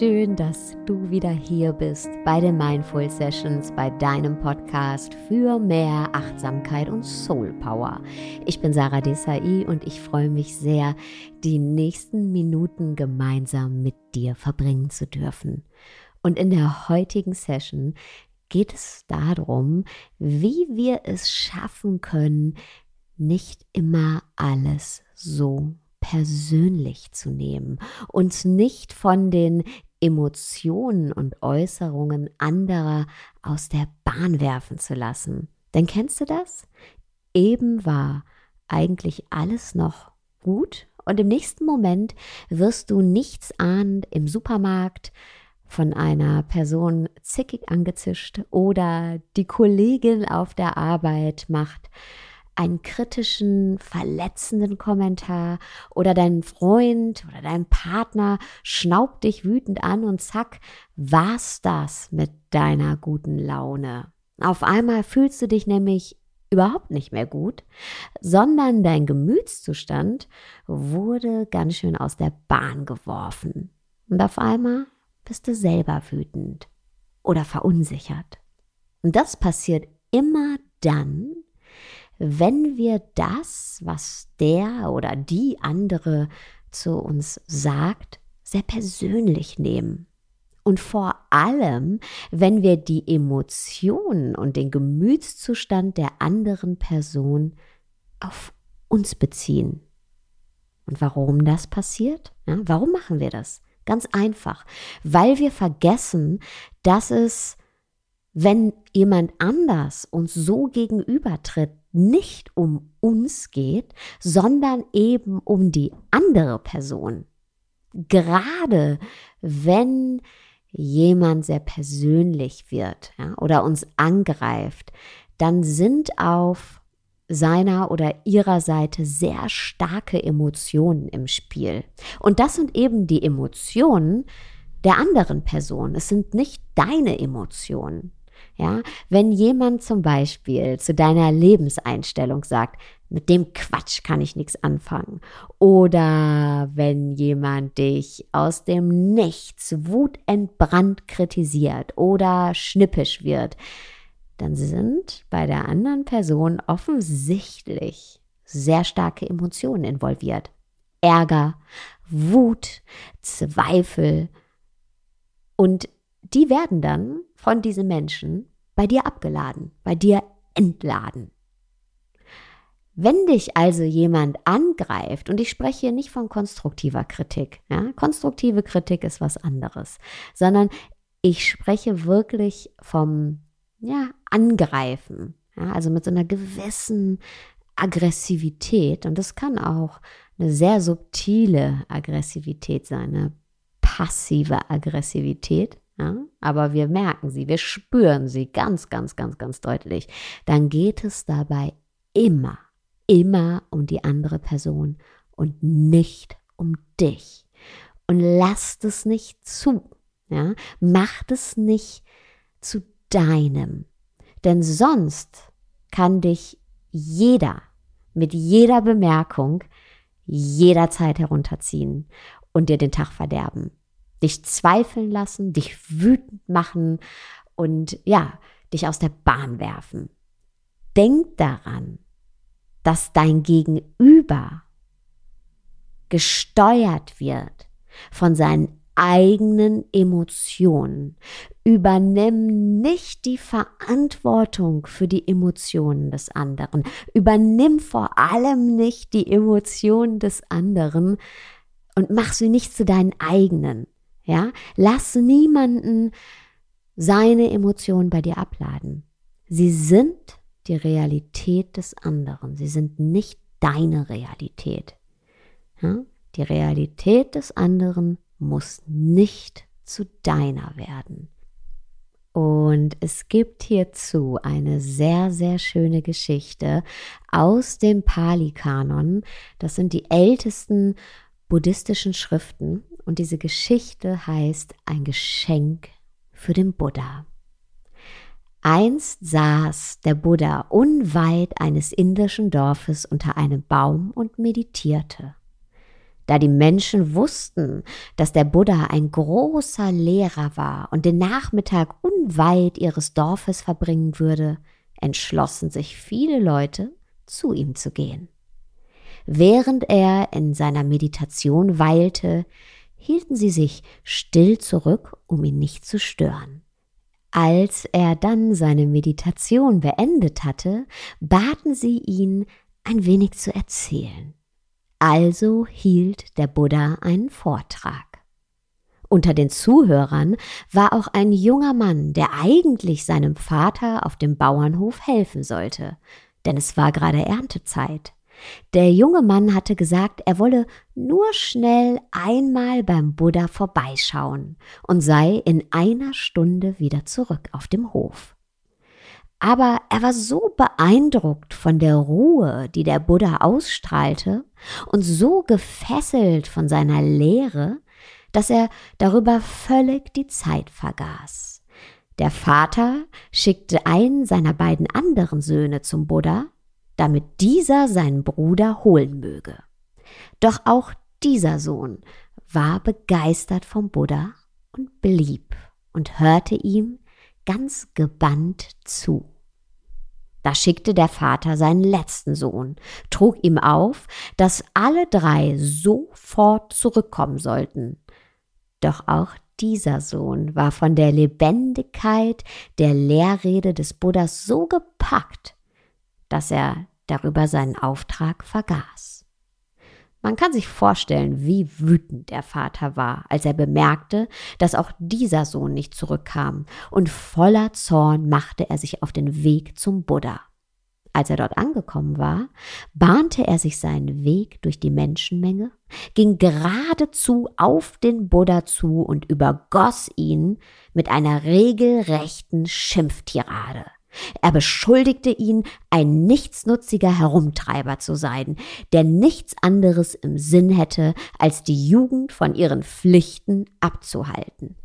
dass du wieder hier bist bei den Mindful Sessions, bei deinem Podcast für mehr Achtsamkeit und Soul Power. Ich bin Sarah Desai und ich freue mich sehr, die nächsten Minuten gemeinsam mit dir verbringen zu dürfen. Und in der heutigen Session geht es darum, wie wir es schaffen können, nicht immer alles so persönlich zu nehmen, uns nicht von den Emotionen und Äußerungen anderer aus der Bahn werfen zu lassen. Denn kennst du das? Eben war eigentlich alles noch gut und im nächsten Moment wirst du nichts ahnend im Supermarkt von einer Person zickig angezischt oder die Kollegin auf der Arbeit macht einen kritischen, verletzenden Kommentar oder dein Freund oder dein Partner schnaubt dich wütend an und zack, war's das mit deiner guten Laune. Auf einmal fühlst du dich nämlich überhaupt nicht mehr gut, sondern dein Gemütszustand wurde ganz schön aus der Bahn geworfen. Und auf einmal bist du selber wütend oder verunsichert. Und das passiert immer dann, wenn wir das, was der oder die andere zu uns sagt, sehr persönlich nehmen. Und vor allem, wenn wir die Emotionen und den Gemütszustand der anderen Person auf uns beziehen. Und warum das passiert? Ja, warum machen wir das? Ganz einfach, weil wir vergessen, dass es, wenn jemand anders uns so gegenübertritt, nicht um uns geht, sondern eben um die andere Person. Gerade wenn jemand sehr persönlich wird ja, oder uns angreift, dann sind auf seiner oder ihrer Seite sehr starke Emotionen im Spiel. Und das sind eben die Emotionen der anderen Person. Es sind nicht deine Emotionen. Ja, wenn jemand zum Beispiel zu deiner Lebenseinstellung sagt, mit dem Quatsch kann ich nichts anfangen. Oder wenn jemand dich aus dem Nichts wutentbrannt kritisiert oder schnippisch wird, dann sind bei der anderen Person offensichtlich sehr starke Emotionen involviert. Ärger, Wut, Zweifel. Und die werden dann von diesen Menschen bei dir abgeladen, bei dir entladen. Wenn dich also jemand angreift, und ich spreche hier nicht von konstruktiver Kritik, ja, konstruktive Kritik ist was anderes, sondern ich spreche wirklich vom ja, Angreifen, ja, also mit so einer gewissen Aggressivität, und das kann auch eine sehr subtile Aggressivität sein, eine passive Aggressivität, ja, aber wir merken sie, wir spüren sie ganz, ganz, ganz, ganz deutlich, dann geht es dabei immer, immer um die andere Person und nicht um dich. Und lasst es nicht zu. Ja? Macht es nicht zu deinem. Denn sonst kann dich jeder mit jeder Bemerkung jederzeit herunterziehen und dir den Tag verderben dich zweifeln lassen, dich wütend machen und ja, dich aus der Bahn werfen. Denk daran, dass dein Gegenüber gesteuert wird von seinen eigenen Emotionen. Übernimm nicht die Verantwortung für die Emotionen des anderen. Übernimm vor allem nicht die Emotionen des anderen und mach sie nicht zu deinen eigenen. Ja, lass niemanden seine Emotionen bei dir abladen. Sie sind die Realität des anderen. Sie sind nicht deine Realität. Ja? Die Realität des anderen muss nicht zu deiner werden. Und es gibt hierzu eine sehr, sehr schöne Geschichte aus dem Pali-Kanon. Das sind die ältesten buddhistischen Schriften und diese Geschichte heißt Ein Geschenk für den Buddha. Einst saß der Buddha unweit eines indischen Dorfes unter einem Baum und meditierte. da die Menschen wussten, dass der Buddha ein großer Lehrer war und den Nachmittag unweit ihres Dorfes verbringen würde, entschlossen sich viele Leute, zu ihm zu gehen. Während er in seiner Meditation weilte, hielten sie sich still zurück, um ihn nicht zu stören. Als er dann seine Meditation beendet hatte, baten sie ihn, ein wenig zu erzählen. Also hielt der Buddha einen Vortrag. Unter den Zuhörern war auch ein junger Mann, der eigentlich seinem Vater auf dem Bauernhof helfen sollte, denn es war gerade Erntezeit. Der junge Mann hatte gesagt, er wolle nur schnell einmal beim Buddha vorbeischauen und sei in einer Stunde wieder zurück auf dem Hof. Aber er war so beeindruckt von der Ruhe, die der Buddha ausstrahlte, und so gefesselt von seiner Lehre, dass er darüber völlig die Zeit vergaß. Der Vater schickte einen seiner beiden anderen Söhne zum Buddha, damit dieser seinen Bruder holen möge. Doch auch dieser Sohn war begeistert vom Buddha und blieb und hörte ihm ganz gebannt zu. Da schickte der Vater seinen letzten Sohn, trug ihm auf, dass alle drei sofort zurückkommen sollten. Doch auch dieser Sohn war von der Lebendigkeit der Lehrrede des Buddhas so gepackt, dass er darüber seinen Auftrag vergaß. Man kann sich vorstellen, wie wütend der Vater war, als er bemerkte, dass auch dieser Sohn nicht zurückkam, und voller Zorn machte er sich auf den Weg zum Buddha. Als er dort angekommen war, bahnte er sich seinen Weg durch die Menschenmenge, ging geradezu auf den Buddha zu und übergoss ihn mit einer regelrechten Schimpftirade. Er beschuldigte ihn, ein nichtsnutziger Herumtreiber zu sein, der nichts anderes im Sinn hätte, als die Jugend von ihren Pflichten abzuhalten.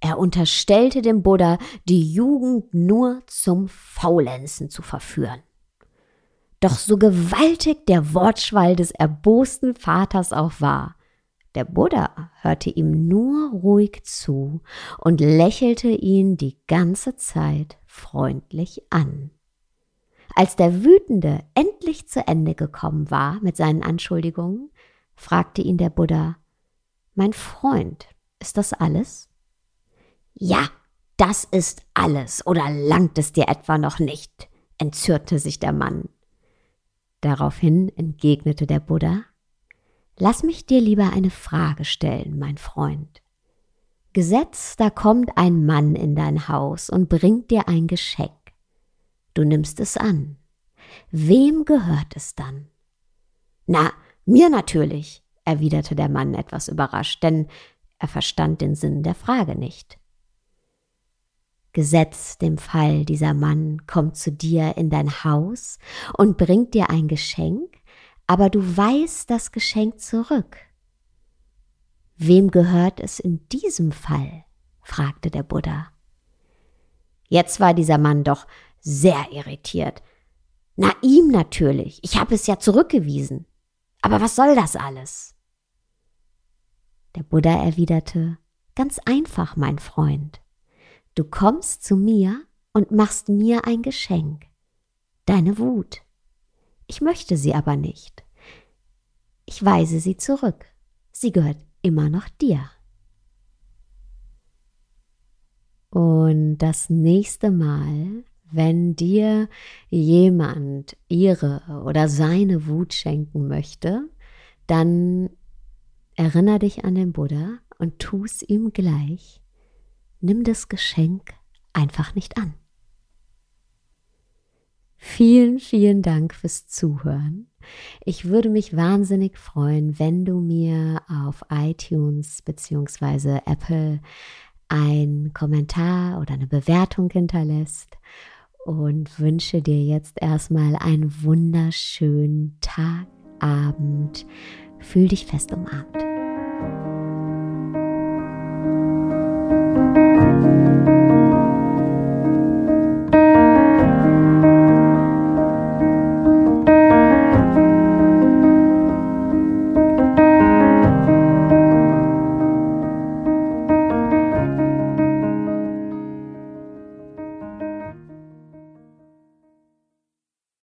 Er unterstellte dem Buddha, die Jugend nur zum Faulenzen zu verführen. Doch so gewaltig der Wortschwall des erbosten Vaters auch war, der Buddha hörte ihm nur ruhig zu und lächelte ihn die ganze Zeit freundlich an. Als der Wütende endlich zu Ende gekommen war mit seinen Anschuldigungen, fragte ihn der Buddha, Mein Freund, ist das alles? Ja, das ist alles, oder langt es dir etwa noch nicht? entzürnte sich der Mann. Daraufhin entgegnete der Buddha, Lass mich dir lieber eine Frage stellen, mein Freund. Gesetz, da kommt ein Mann in dein Haus und bringt dir ein Geschenk. Du nimmst es an. Wem gehört es dann? Na, mir natürlich, erwiderte der Mann etwas überrascht, denn er verstand den Sinn der Frage nicht. Gesetz dem Fall, dieser Mann kommt zu dir in dein Haus und bringt dir ein Geschenk, aber du weißt das Geschenk zurück. Wem gehört es in diesem Fall? fragte der Buddha. Jetzt war dieser Mann doch sehr irritiert. Na ihm natürlich, ich habe es ja zurückgewiesen. Aber was soll das alles? Der Buddha erwiderte, ganz einfach, mein Freund. Du kommst zu mir und machst mir ein Geschenk. Deine Wut. Ich möchte sie aber nicht. Ich weise sie zurück. Sie gehört immer noch dir. Und das nächste Mal, wenn dir jemand ihre oder seine Wut schenken möchte, dann erinnere dich an den Buddha und tu es ihm gleich. Nimm das Geschenk einfach nicht an. Vielen, vielen Dank fürs Zuhören. Ich würde mich wahnsinnig freuen, wenn du mir auf iTunes bzw. Apple einen Kommentar oder eine Bewertung hinterlässt und wünsche dir jetzt erstmal einen wunderschönen Tag, Abend. Fühl dich fest umarmt.